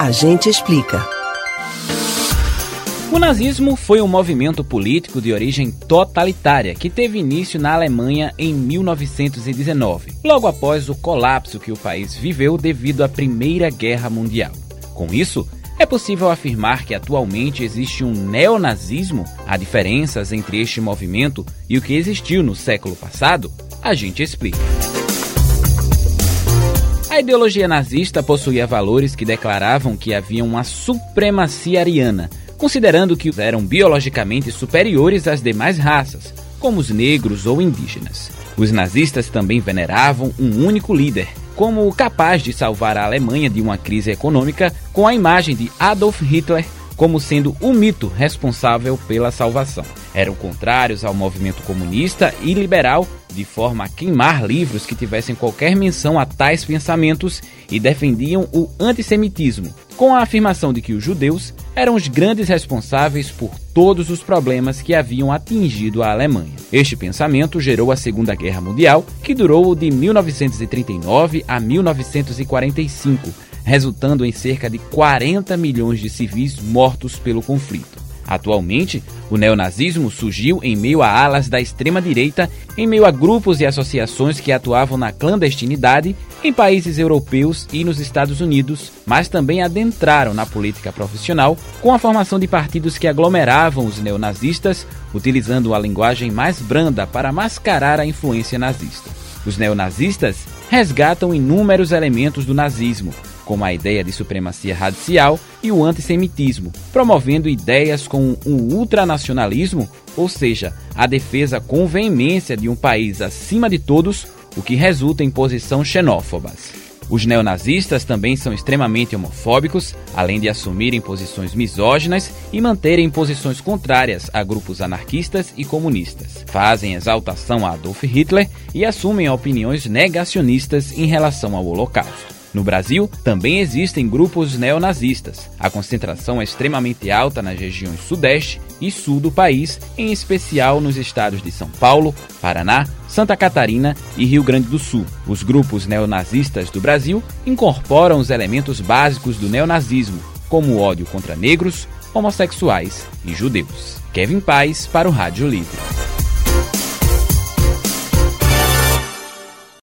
A gente explica. O nazismo foi um movimento político de origem totalitária que teve início na Alemanha em 1919, logo após o colapso que o país viveu devido à Primeira Guerra Mundial. Com isso, é possível afirmar que atualmente existe um neonazismo? Há diferenças entre este movimento e o que existiu no século passado? A gente explica. A ideologia nazista possuía valores que declaravam que havia uma supremacia ariana, considerando que eram biologicamente superiores às demais raças, como os negros ou indígenas. Os nazistas também veneravam um único líder, como capaz de salvar a Alemanha de uma crise econômica, com a imagem de Adolf Hitler como sendo o mito responsável pela salvação. Eram contrários ao movimento comunista e liberal, de forma a queimar livros que tivessem qualquer menção a tais pensamentos e defendiam o antissemitismo, com a afirmação de que os judeus eram os grandes responsáveis por todos os problemas que haviam atingido a Alemanha. Este pensamento gerou a Segunda Guerra Mundial, que durou de 1939 a 1945 resultando em cerca de 40 milhões de civis mortos pelo conflito. Atualmente, o neonazismo surgiu em meio a alas da extrema-direita, em meio a grupos e associações que atuavam na clandestinidade em países europeus e nos Estados Unidos, mas também adentraram na política profissional com a formação de partidos que aglomeravam os neonazistas, utilizando a linguagem mais branda para mascarar a influência nazista. Os neonazistas resgatam inúmeros elementos do nazismo, como a ideia de supremacia racial e o antissemitismo, promovendo ideias como um ultranacionalismo, ou seja, a defesa com veemência de um país acima de todos, o que resulta em posições xenófobas. Os neonazistas também são extremamente homofóbicos, além de assumirem posições misóginas e manterem posições contrárias a grupos anarquistas e comunistas. Fazem exaltação a Adolf Hitler e assumem opiniões negacionistas em relação ao Holocausto. No Brasil, também existem grupos neonazistas. A concentração é extremamente alta nas regiões sudeste e sul do país, em especial nos estados de São Paulo, Paraná, Santa Catarina e Rio Grande do Sul. Os grupos neonazistas do Brasil incorporam os elementos básicos do neonazismo, como o ódio contra negros, homossexuais e judeus. Kevin Paz para o Rádio Livre.